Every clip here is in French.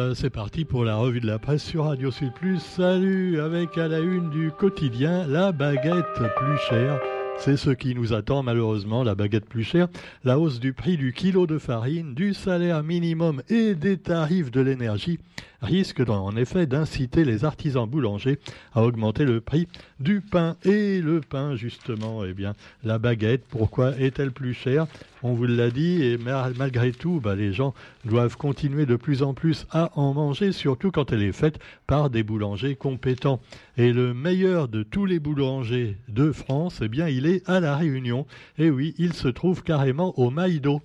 Ben c'est parti pour la revue de la presse sur Radio Sud Plus. Salut, avec à la une du quotidien, la baguette plus chère. C'est ce qui nous attend malheureusement, la baguette plus chère, la hausse du prix du kilo de farine, du salaire minimum et des tarifs de l'énergie risque en effet d'inciter les artisans boulangers à augmenter le prix du pain. Et le pain, justement, eh bien, la baguette, pourquoi est-elle plus chère? On vous l'a dit, et malgré tout, bah, les gens doivent continuer de plus en plus à en manger, surtout quand elle est faite par des boulangers compétents. Et le meilleur de tous les boulangers de France, eh bien, il est à La Réunion. Et oui, il se trouve carrément au Maïdo.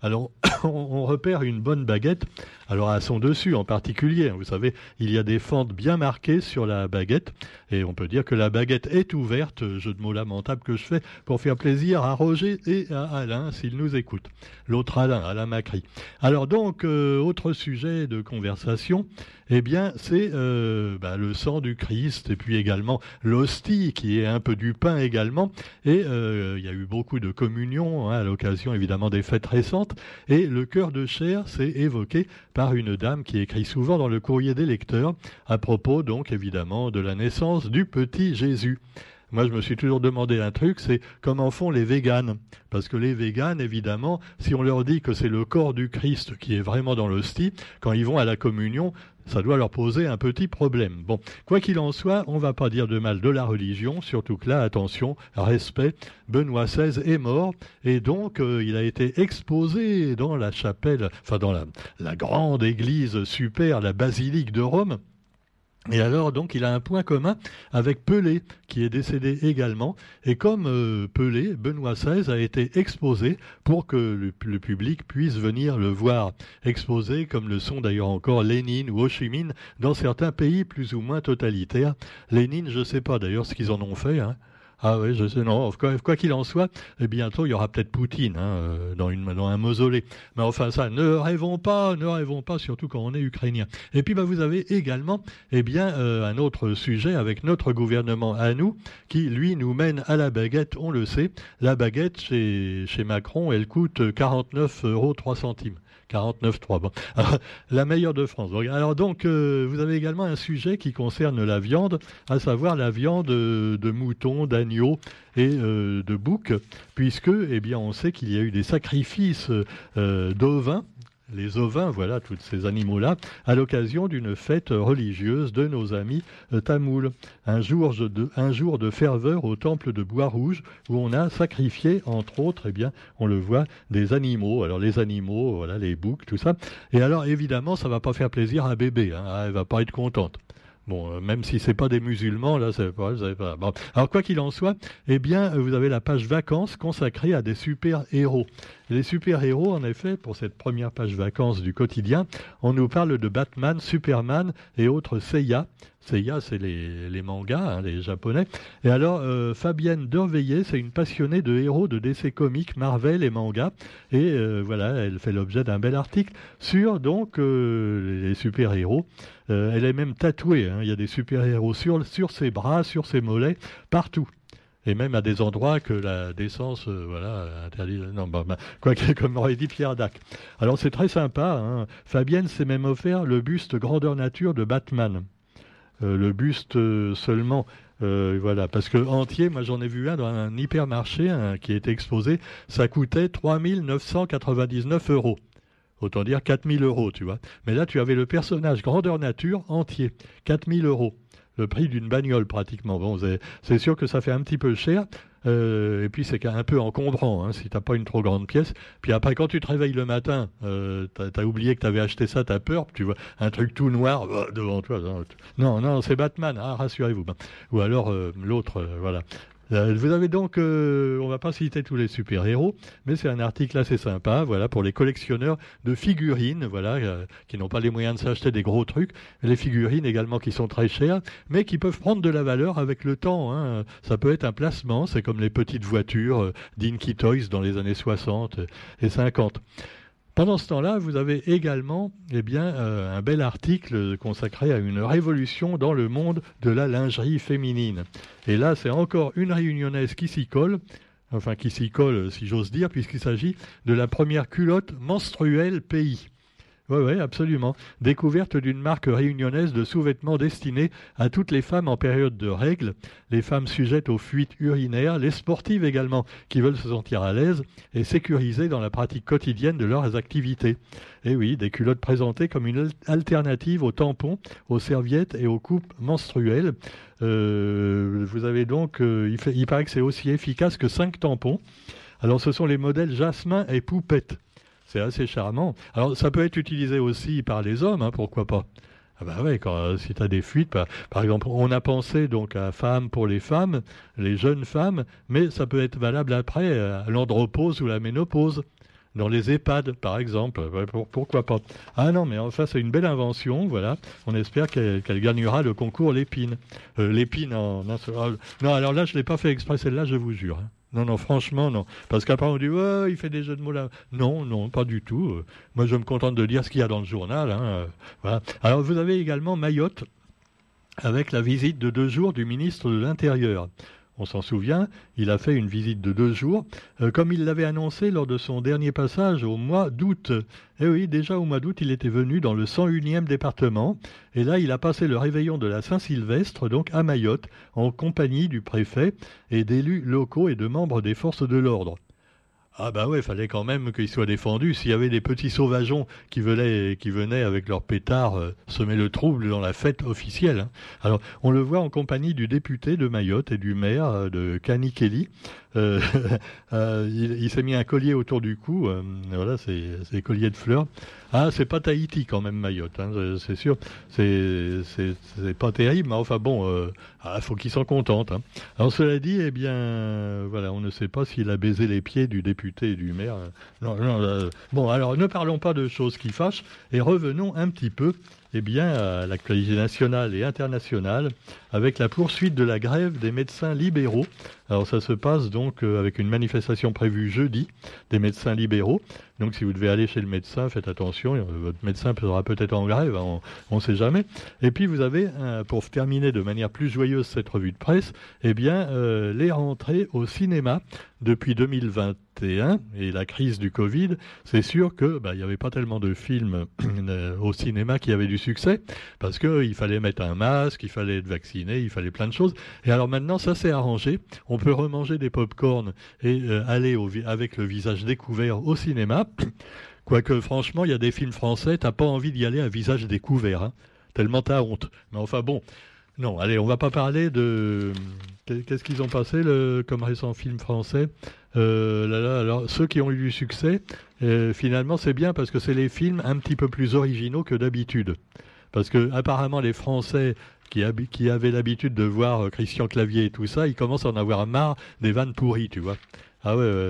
Alors, on repère une bonne baguette alors à son dessus en particulier, vous savez, il y a des fentes bien marquées sur la baguette et on peut dire que la baguette est ouverte, jeu de mots lamentable que je fais pour faire plaisir à Roger et à Alain s'ils nous écoutent. L'autre Alain, Alain Macri. Alors donc, euh, autre sujet de conversation, eh bien c'est euh, bah, le sang du Christ et puis également l'hostie qui est un peu du pain également. Et euh, il y a eu beaucoup de communions hein, à l'occasion évidemment des fêtes récentes et le cœur de chair s'est évoqué par une dame qui écrit souvent dans le courrier des lecteurs, à propos donc évidemment de la naissance du petit Jésus. Moi, je me suis toujours demandé un truc, c'est comment font les véganes? Parce que les véganes, évidemment, si on leur dit que c'est le corps du Christ qui est vraiment dans l'hostie, quand ils vont à la communion, ça doit leur poser un petit problème. Bon, quoi qu'il en soit, on ne va pas dire de mal de la religion, surtout que là, attention, respect, Benoît XVI est mort, et donc euh, il a été exposé dans la chapelle, enfin dans la, la grande église super, la basilique de Rome, et alors, donc, il a un point commun avec Pelé, qui est décédé également. Et comme euh, Pelé, Benoît XVI a été exposé pour que le, public puisse venir le voir. Exposé, comme le sont d'ailleurs encore Lénine ou Ho Chi Minh dans certains pays plus ou moins totalitaires. Lénine, je ne sais pas d'ailleurs ce qu'ils en ont fait. Hein. Ah oui, je sais, non, quoi qu'il en soit, eh bientôt il y aura peut-être Poutine hein, euh, dans, un mausolée. Mais enfin ça, ne rêvons pas, ne rêvons pas, surtout quand on est ukrainien. Et puis bah, vous avez également eh euh, un autre sujet avec notre gouvernement à nous, qui lui nous mène à la baguette, on le sait. La baguette chez, Macron, elle coûte 49 euros 3 centimes. 49.3. Bon. la meilleure de France. Alors donc, euh, vous avez également un sujet qui concerne la viande, à savoir la viande de mouton, d'agneau et euh, de bouc, puisque, eh bien, on sait qu'il y a eu des sacrifices euh, d'ovins les ovins, voilà, tous ces animaux-là, à l'occasion d'une fête religieuse de nos amis euh, tamouls. Un jour, de, ferveur au temple de Bois-Rouge, où on a sacrifié, entre autres, eh bien, on le voit, des animaux. Alors les animaux, voilà, les boucs, tout ça. Et alors, évidemment, ça va pas faire plaisir à bébé. Hein, elle va pas être contente. Bon, euh, même si c'est pas des musulmans, là, c'est pas, pas. Alors quoi qu'il en soit, eh bien, vous avez la page vacances consacrée à des super héros. Les super héros, en effet, pour cette première page vacances du quotidien, on nous parle de Batman, Superman et autres Seiya. Seiya, c'est les, mangas, hein, les japonais. Et alors, euh, Fabienne Derveillé, c'est une passionnée de héros de DC Comics, Marvel et manga. Et euh, voilà, elle fait l'objet d'un bel article sur donc les super héros. Euh, elle est même tatouée. Hein. Il y a des super-héros sur, sur ses bras, sur ses mollets, partout et même à des endroits que la décence euh, voilà interdit non bah, quoi comme aurait dit Pierre Dac alors c'est très sympa hein. Fabienne s'est même offert le buste grandeur nature de Batman euh, le buste seulement voilà parce que entier moi j'en ai vu un dans un hypermarché qui était exposé ça coûtait 3999 euros Autant dire 4000 euros, tu vois. Mais là, tu avais le personnage grandeur nature entier. 4000 euros. Le prix d'une bagnole, pratiquement. Bon, c'est sûr que ça fait un petit peu cher. Euh, et puis c'est un peu encombrant hein, si t'as pas une trop grande pièce. Puis après quand tu te réveilles le matin, euh, t'as as oublié que t'avais acheté ça, t'as peur, tu vois un truc tout noir bah, devant toi. Non, non, c'est Batman, ah, rassurez-vous. Ou alors euh, l'autre, euh, voilà. Euh, vous avez donc, euh, on va pas citer tous les super-héros, mais c'est un article assez sympa, voilà, pour les collectionneurs de figurines, voilà, euh, qui n'ont pas les moyens de s'acheter des gros trucs, les figurines également qui sont très chères, mais qui peuvent prendre de la valeur avec le temps. Hein. Ça peut être un placement, c'est comme les petites voitures d'Inky Toys dans les années 60 et 50. Pendant ce temps-là, vous avez également eh bien, euh, un bel article consacré à une révolution dans le monde de la lingerie féminine. Et là, c'est encore une réunionnaise qui s'y colle, enfin qui s'y colle si j'ose dire, puisqu'il s'agit de la première culotte menstruelle pays. Oui, oui, absolument. Découverte d'une marque réunionnaise de sous-vêtements destinés à toutes les femmes en période de règles, les femmes sujettes aux fuites urinaires, les sportives également qui veulent se sentir à l'aise et sécurisées dans la pratique quotidienne de leurs activités. Et oui, des culottes présentées comme une alternative aux tampons, aux serviettes et aux coupes menstruelles. Euh, vous avez donc, euh, il, paraît que c'est aussi efficace que 5 tampons. Alors ce sont les modèles Jasmin et Poupette. C'est assez charmant. Alors, ça peut être utilisé aussi par les hommes, hein, pourquoi pas ah bah ouais, quand, si tu as des fuites, par, exemple, on a pensé donc à femmes pour les femmes, les jeunes femmes, mais ça peut être valable après à l'andropause ou la ménopause. Dans les EHPAD, par exemple, pourquoi pas Ah non, mais enfin, c'est une belle invention, voilà. On espère qu'elle gagnera le concours Lépine. Euh, Lépine en... Non, alors là, je ne l'ai pas fait exprès, celle-là, je vous jure. Hein. Non, non, franchement, non. Parce qu'après, on dit, ouais, il fait des jeux de mots là. Non, non, pas du tout. Moi, je me contente de dire ce qu'il y a dans le journal. Hein, euh. Alors, vous avez également Mayotte, avec la visite de deux jours du ministre de l'Intérieur on s'en souvient, il a fait une visite de deux jours, euh, comme il l'avait annoncé lors de son dernier passage au mois d'août. Eh oui, déjà au mois d'août, il était venu dans le 101e département, et là, il a passé le réveillon de la Saint-Sylvestre, donc à Mayotte, en compagnie du préfet et d'élus locaux et de membres des forces de l'ordre. Ah bah ouais, fallait quand même qu'il soit défendu. S'il y avait des petits sauvageons qui venaient, avec leurs pétards euh, semer le trouble dans la fête officielle. Hein. Alors, on le voit en compagnie du député de Mayotte et du maire euh, de Kanikeli. Euh, il, s'est mis un collier autour du cou. voilà, c'est colliers de fleurs. Ah, c'est pas Tahiti quand même, Mayotte, hein, c'est sûr. C'est pas terrible, mais enfin bon, ah, faut qu'il s'en contente. Hein. Alors cela dit, eh bien, voilà, on ne sait pas s'il a baisé les pieds du député et du maire. Non, non, euh, bon, alors ne parlons pas de choses qui fâchent et revenons un petit peu eh bien, à l'actualité nationale et internationale, avec la poursuite de la grève des médecins libéraux. Alors ça se passe donc euh, avec une manifestation prévue jeudi des médecins libéraux. Donc si vous devez aller chez le médecin, faites attention, euh, votre médecin sera peut-être en grève, on ne sait jamais. Et puis vous avez, pour terminer de manière plus joyeuse cette revue de presse, eh bien, les rentrées au cinéma depuis 2021 et la crise du Covid, c'est sûr que bah, il n'y avait pas tellement de films euh, au cinéma qui avaient du succès parce qu'il fallait mettre un masque, il fallait être vacciné, il fallait plein de choses. Et alors maintenant, ça s'est arrangé. On peut remanger des pop-corn et euh, aller avec le visage découvert au cinéma. Quoique franchement, il y a des films français, t'as pas envie d'y aller à visage découvert, hein, tellement t'as honte. Mais enfin bon, non, allez, on va pas parler de. Qu'est-ce qu'ils ont passé le... comme récent film français? Euh, là, alors, Ceux qui ont eu du succès, euh, finalement, c'est bien parce que c'est les films un petit peu plus originaux que d'habitude. Parce que, apparemment, les Français qui, qui avaient l'habitude de voir euh, Christian Clavier et tout ça, ils commencent à en avoir marre des vannes pourries, tu vois. Ah ouais,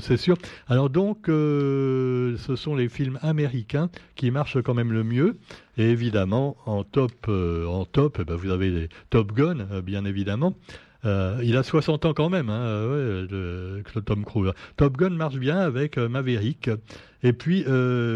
c'est sûr. Alors donc, euh, ce sont les films américains qui marchent quand même le mieux. Et évidemment, en top, euh, en top, eh ben, vous avez les Top Gun, euh, bien évidemment. Il a 60 ans quand même, hein, ouais, Tom Cruise. Top Gun marche bien avec Maverick. Et puis,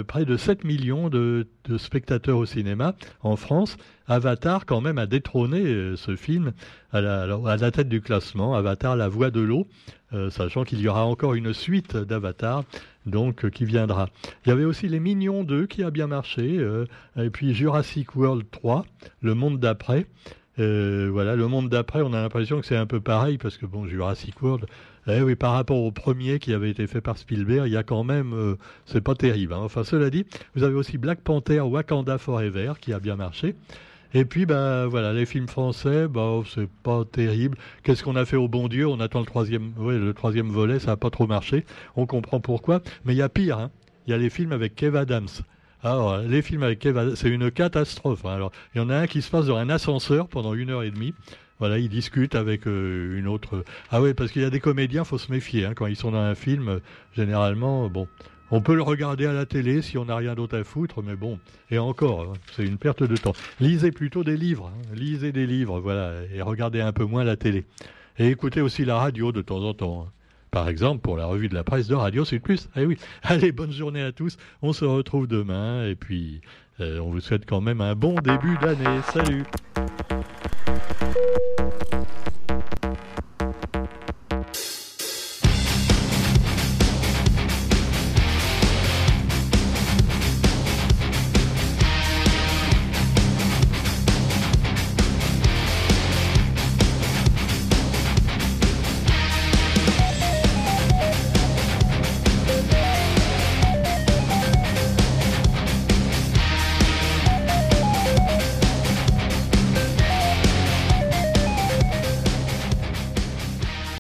près de 7 millions de, spectateurs au cinéma en France. Avatar, quand même, a détrôné ce film à la, tête du classement. Avatar, la voix de l'eau. Euh, sachant qu'il y aura encore une suite d'Avatar donc euh, qui viendra. Il y avait aussi Les Mignons 2 qui a bien marché, euh, et puis Jurassic World 3, Le Monde d'après. Voilà, Le Monde d'après, on a l'impression que c'est un peu pareil, parce que bon, Jurassic World, eh oui, par rapport au premier qui avait été fait par Spielberg, il y a quand même, c'est pas terrible. Hein. Enfin, cela dit, vous avez aussi Black Panther Wakanda Forever qui a bien marché. Et puis, ben voilà, les films français, bah, c'est pas terrible. Qu'est-ce qu'on a fait au bon Dieu? On attend le troisième, ouais, le troisième volet, ça n'a pas trop marché. On comprend pourquoi. Mais il y a pire. Hein. Il y a les films avec Kev Adams. Alors, les films avec Kev c'est une catastrophe. Hein. Alors, il y en a un qui se passe dans un ascenseur pendant une heure et demie. Voilà, il discute avec euh, une autre. Ah oui, parce qu'il y a des comédiens, faut se méfier. Hein. Quand ils sont dans un film, généralement, bon, on peut le regarder à la télé si on n'a rien d'autre à foutre, mais bon, et encore, hein, c'est une perte de temps. Lisez plutôt des livres, lisez des livres, voilà, et regardez un peu moins la télé. Et écoutez aussi la radio de temps en temps. Par exemple, pour la revue de la presse de Radio Sud Plus. Eh oui. Allez, bonne journée à tous. On se retrouve demain. Et puis, euh, on vous souhaite quand même un bon début d'année. Salut